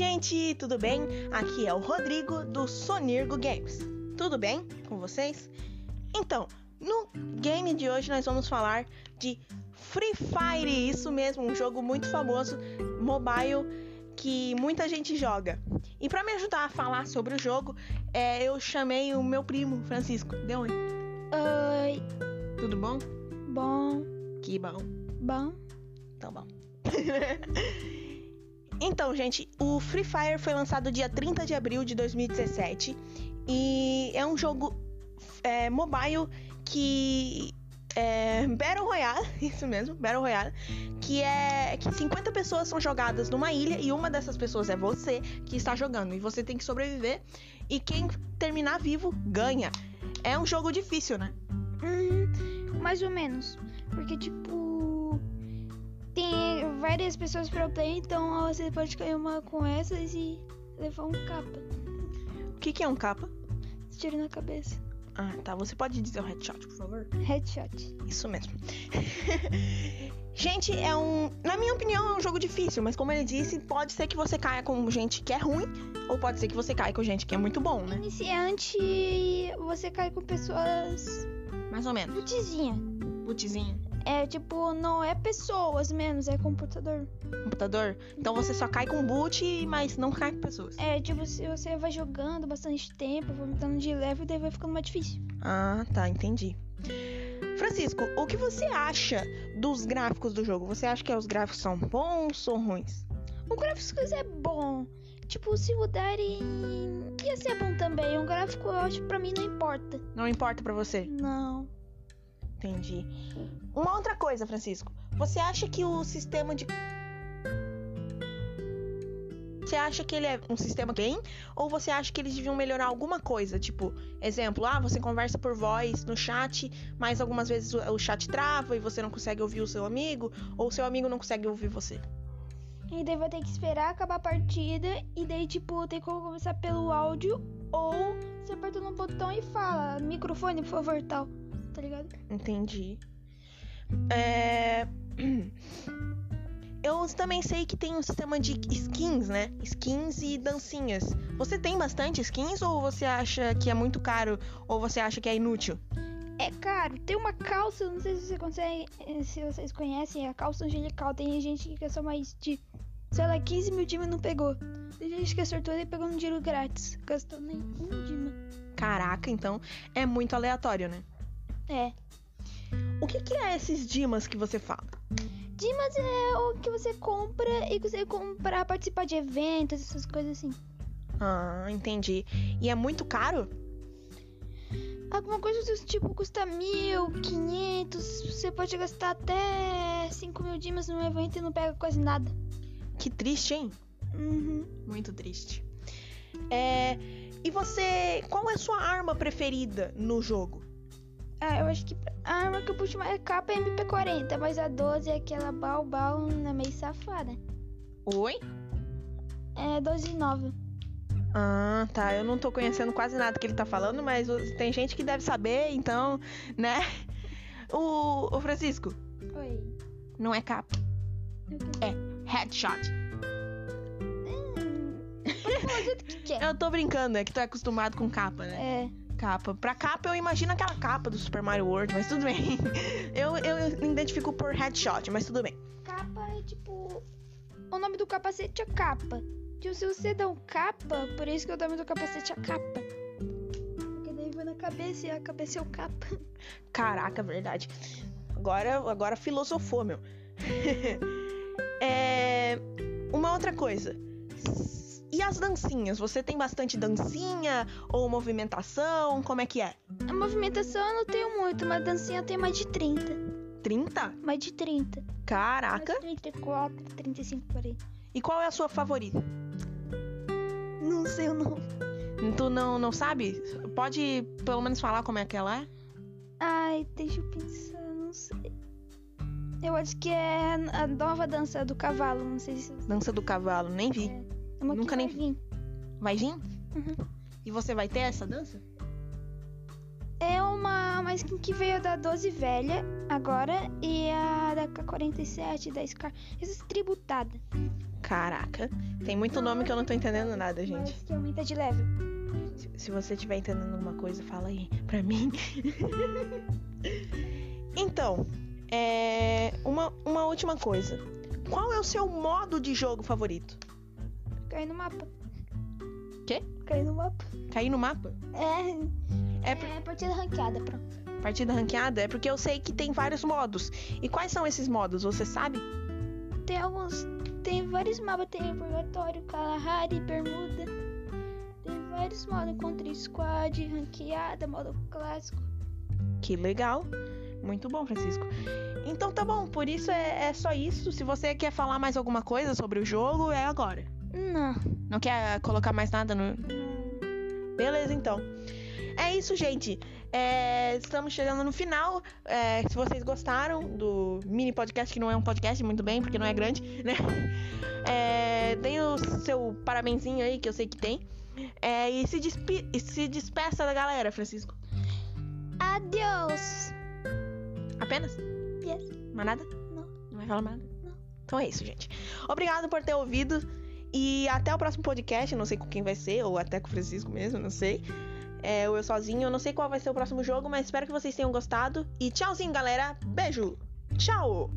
gente, tudo bem? Aqui é o Rodrigo do Sonirgo Games. Tudo bem com vocês? Então, no game de hoje nós vamos falar de Free Fire, isso mesmo, um jogo muito famoso, mobile, que muita gente joga. E para me ajudar a falar sobre o jogo, é, eu chamei o meu primo, Francisco. Deu oi. Oi. Tudo bom? Bom. Que bom. Bom. Então bom. então, gente, o Free Fire foi lançado dia 30 de abril de 2017 e é um jogo é, mobile que é Battle Royale, isso mesmo, Battle Royale, que é que 50 pessoas são jogadas numa ilha e uma dessas pessoas é você que está jogando e você tem que sobreviver e quem terminar vivo ganha. É um jogo difícil, né? Hum, mais ou menos, porque tipo várias pessoas pro play, então você pode cair uma com essas e levar um capa. O que, que é um capa? Tiro na cabeça. Ah, tá. Você pode dizer o headshot, por favor? Headshot. Isso mesmo. gente, é um. Na minha opinião, é um jogo difícil, mas como ele disse, pode ser que você caia com gente que é ruim, ou pode ser que você caia com gente que é muito bom, né? Iniciante, você cai com pessoas. Mais ou menos. Putizinha. Putizinha. É tipo, não é pessoas menos, é computador. Computador? Então você só cai com boot, mas não cai com pessoas. É, tipo, se você vai jogando bastante tempo, vai aumentando de level, daí vai ficando mais difícil. Ah, tá, entendi. Francisco, o que você acha dos gráficos do jogo? Você acha que os gráficos são bons ou ruins? O gráfico é bom. Tipo, se mudarem, ia ser bom também. O gráfico, eu acho, pra mim não importa. Não importa pra você? Não. Entendi. Uma outra coisa, Francisco. Você acha que o sistema de. Você acha que ele é um sistema bem? Ou você acha que eles deviam melhorar alguma coisa? Tipo, exemplo, ah, você conversa por voz no chat, mas algumas vezes o chat trava e você não consegue ouvir o seu amigo, ou o seu amigo não consegue ouvir você. E daí vai ter que esperar acabar a partida, e daí, tipo, tem como começar pelo áudio, ou você aperta no botão e fala, microfone, por favor, tal. Tá ligado? Entendi. É... Eu também sei que tem um sistema de skins, né? Skins e dancinhas. Você tem bastante skins ou você acha que é muito caro ou você acha que é inútil? É caro. Tem uma calça, não sei se você consegue, se vocês conhecem, a calça angelical. Tem gente que quer só mais de, sei lá, 15 mil dimas não pegou. Tem gente que acertou e pegou um dinheiro grátis, gastou nem um dima. Caraca, então é muito aleatório, né? É. O que, que é esses dimas que você fala? Dimas é o que você compra e que você compra participar de eventos, essas coisas assim. Ah, entendi. E é muito caro? Alguma coisa do tipo custa mil, quinhentos. Você pode gastar até cinco mil dimas num evento e não pega quase nada. Que triste, hein? Uhum. Muito triste. É. E você. Qual é a sua arma preferida no jogo? Ah, eu acho que a arma que eu puxo mais é capa MP40, mas a 12 é aquela balbal é meio safada. Oi? É 12 nova. Ah, tá. Eu não tô conhecendo quase nada que ele tá falando, mas tem gente que deve saber, então, né? O, o Francisco. Oi. Não é capa. É headshot. Hum, que quer. Eu tô brincando, é que tu é acostumado com capa, né? É. Capa. Pra capa eu imagino aquela capa do Super Mario World, mas tudo bem. Eu, eu me identifico por headshot, mas tudo bem. Capa é tipo. O nome do capacete é capa. Tipo, se você dá um capa, por isso que o nome do capacete é capa. Porque daí vai na cabeça e a cabeça é o capa. Caraca, verdade. Agora, agora filosofou, meu. é. Uma outra coisa. E as dancinhas? Você tem bastante dancinha ou movimentação? Como é que é? A movimentação eu não tenho muito, mas dancinha eu tenho mais de 30. 30? Mais de 30. Caraca! Mais de 34, 35 por aí. E qual é a sua favorita? Não sei o nome. Tu não, não sabe? Pode pelo menos falar como é que ela é? Ai, deixa eu pensar, não sei. Eu acho que é a nova dança do cavalo, não sei se. Dança do cavalo, nem vi. É. É uma Nunca nem vai vir. Vai vir? Uhum. E você vai ter essa dança? É uma, uma skin que veio da 12 velha agora e a da K47 da Scar. Essa tributada. Caraca. Tem muito nome que eu não tô entendendo nada, gente. Mas que aumenta de level. Se, se você estiver entendendo alguma coisa, fala aí pra mim. então, é. Uma, uma última coisa. Qual é o seu modo de jogo favorito? Cair no mapa. Quê? Cair no mapa. Cair no mapa? É. É por- É partida ranqueada, pronto. partida ranqueada? É porque eu sei que tem vários modos. E quais são esses modos? Você sabe? Tem alguns. Tem vários mapas, tem Purgatório, Kalahari, Bermuda. Tem vários modos, contra squad, ranqueada, modo clássico. Que legal. Muito bom, Francisco. Então tá bom, por isso é, é só isso. Se você quer falar mais alguma coisa sobre o jogo, é agora. Não. Não quer colocar mais nada no. Beleza, então. É isso, gente. É, estamos chegando no final. É, se vocês gostaram do mini podcast, que não é um podcast, muito bem, porque não é grande, né? É, tem o seu parabenzinho aí, que eu sei que tem. É, e, se e se despeça da galera, Francisco. Adeus. Apenas? Yes. Mais nada? Não. Não vai falar mais nada? Não. Então é isso, gente. Obrigado por ter ouvido. E até o próximo podcast. Não sei com quem vai ser, ou até com o Francisco mesmo, não sei. É, ou eu sozinho. Eu não sei qual vai ser o próximo jogo, mas espero que vocês tenham gostado. E tchauzinho, galera. Beijo. Tchau.